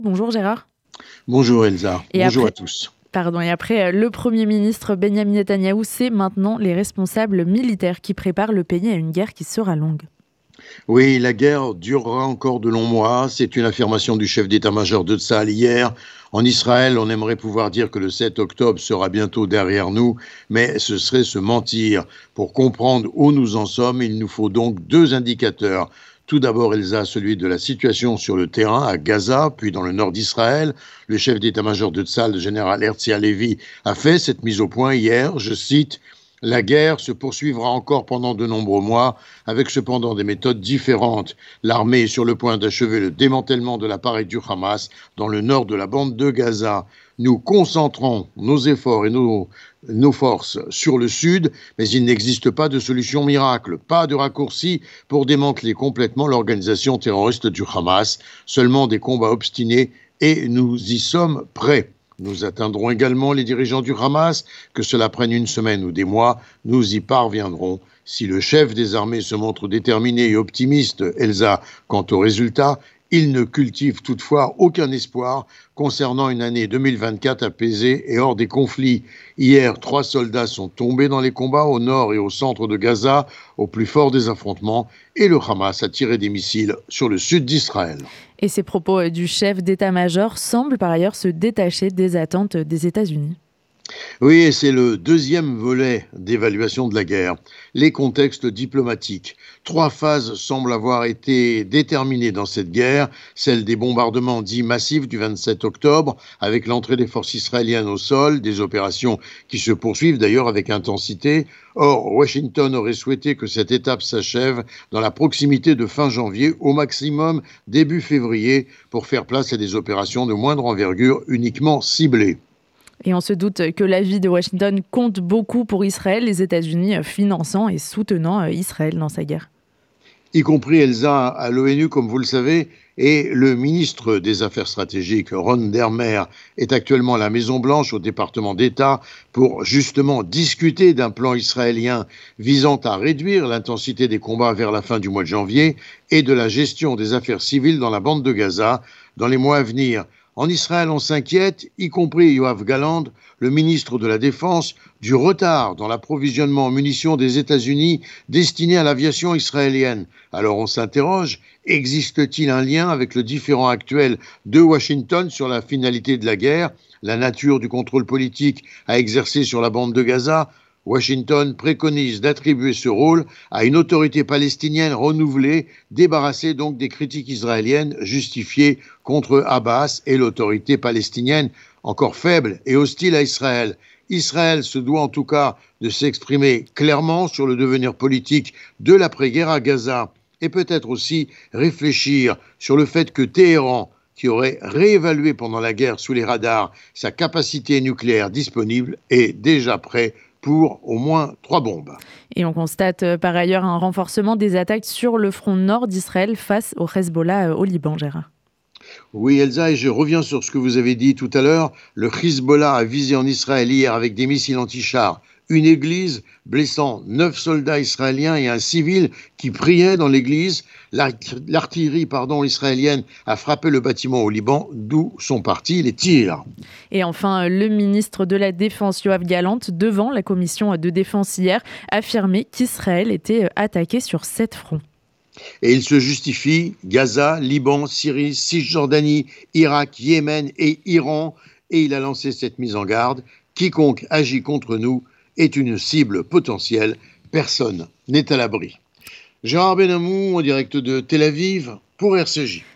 Bonjour Gérard. Bonjour Elsa. Bonjour à tous. Pardon, et après, euh, le Premier ministre Benjamin Netanyahou, c'est maintenant les responsables militaires qui préparent le pays à une guerre qui sera longue. Oui, la guerre durera encore de longs mois. C'est une affirmation du chef d'état-major de Tsahal hier. En Israël, on aimerait pouvoir dire que le 7 octobre sera bientôt derrière nous, mais ce serait se mentir. Pour comprendre où nous en sommes, il nous faut donc deux indicateurs. Tout d'abord, Elsa, celui de la situation sur le terrain à Gaza, puis dans le nord d'Israël. Le chef d'état-major de Tzal, le général Herzia Levi, a fait cette mise au point hier. Je cite la guerre se poursuivra encore pendant de nombreux mois, avec cependant des méthodes différentes. L'armée est sur le point d'achever le démantèlement de l'appareil du Hamas dans le nord de la bande de Gaza. Nous concentrons nos efforts et nos, nos forces sur le sud, mais il n'existe pas de solution miracle, pas de raccourci pour démanteler complètement l'organisation terroriste du Hamas, seulement des combats obstinés et nous y sommes prêts. Nous atteindrons également les dirigeants du Hamas, que cela prenne une semaine ou des mois, nous y parviendrons. Si le chef des armées se montre déterminé et optimiste, Elsa, quant aux résultats, il ne cultive toutefois aucun espoir concernant une année 2024 apaisée et hors des conflits. Hier, trois soldats sont tombés dans les combats au nord et au centre de Gaza, au plus fort des affrontements, et le Hamas a tiré des missiles sur le sud d'Israël. Et ces propos du chef d'état-major semblent par ailleurs se détacher des attentes des États-Unis. Oui, c'est le deuxième volet d'évaluation de la guerre, les contextes diplomatiques. Trois phases semblent avoir été déterminées dans cette guerre, celle des bombardements dits massifs du 27 octobre, avec l'entrée des forces israéliennes au sol, des opérations qui se poursuivent d'ailleurs avec intensité. Or, Washington aurait souhaité que cette étape s'achève dans la proximité de fin janvier, au maximum début février, pour faire place à des opérations de moindre envergure uniquement ciblées. Et on se doute que l'avis de Washington compte beaucoup pour Israël, les États-Unis finançant et soutenant euh, Israël dans sa guerre. Y compris Elsa à l'ONU, comme vous le savez, et le ministre des Affaires stratégiques, Ron Dermer, est actuellement à la Maison-Blanche, au département d'État, pour justement discuter d'un plan israélien visant à réduire l'intensité des combats vers la fin du mois de janvier et de la gestion des affaires civiles dans la bande de Gaza dans les mois à venir. En Israël, on s'inquiète, y compris Yoav Galand, le ministre de la Défense, du retard dans l'approvisionnement en munitions des États-Unis destinées à l'aviation israélienne. Alors on s'interroge, existe-t-il un lien avec le différent actuel de Washington sur la finalité de la guerre, la nature du contrôle politique à exercer sur la bande de Gaza? Washington préconise d'attribuer ce rôle à une autorité palestinienne renouvelée, débarrassée donc des critiques israéliennes justifiées contre Abbas et l'autorité palestinienne encore faible et hostile à Israël. Israël se doit en tout cas de s'exprimer clairement sur le devenir politique de l'après-guerre à Gaza et peut-être aussi réfléchir sur le fait que Téhéran, qui aurait réévalué pendant la guerre sous les radars sa capacité nucléaire disponible, est déjà prêt pour au moins trois bombes. Et on constate euh, par ailleurs un renforcement des attaques sur le front nord d'Israël face au Hezbollah euh, au Liban, Gérard. Oui, Elsa, et je reviens sur ce que vous avez dit tout à l'heure. Le Hezbollah a visé en Israël hier avec des missiles anti-chars une église, blessant neuf soldats israéliens et un civil qui priait dans l'église. L'artillerie pardon, israélienne a frappé le bâtiment au Liban, d'où sont partis les tirs. Et enfin, le ministre de la Défense, Yoav Galant, devant la commission de défense hier, affirmé qu'Israël était attaqué sur sept fronts. Et il se justifie Gaza, Liban, Syrie, Cisjordanie, Irak, Yémen et Iran. Et il a lancé cette mise en garde. Quiconque agit contre nous est une cible potentielle. Personne n'est à l'abri. Gérard Benamou en direct de Tel Aviv pour RCJ.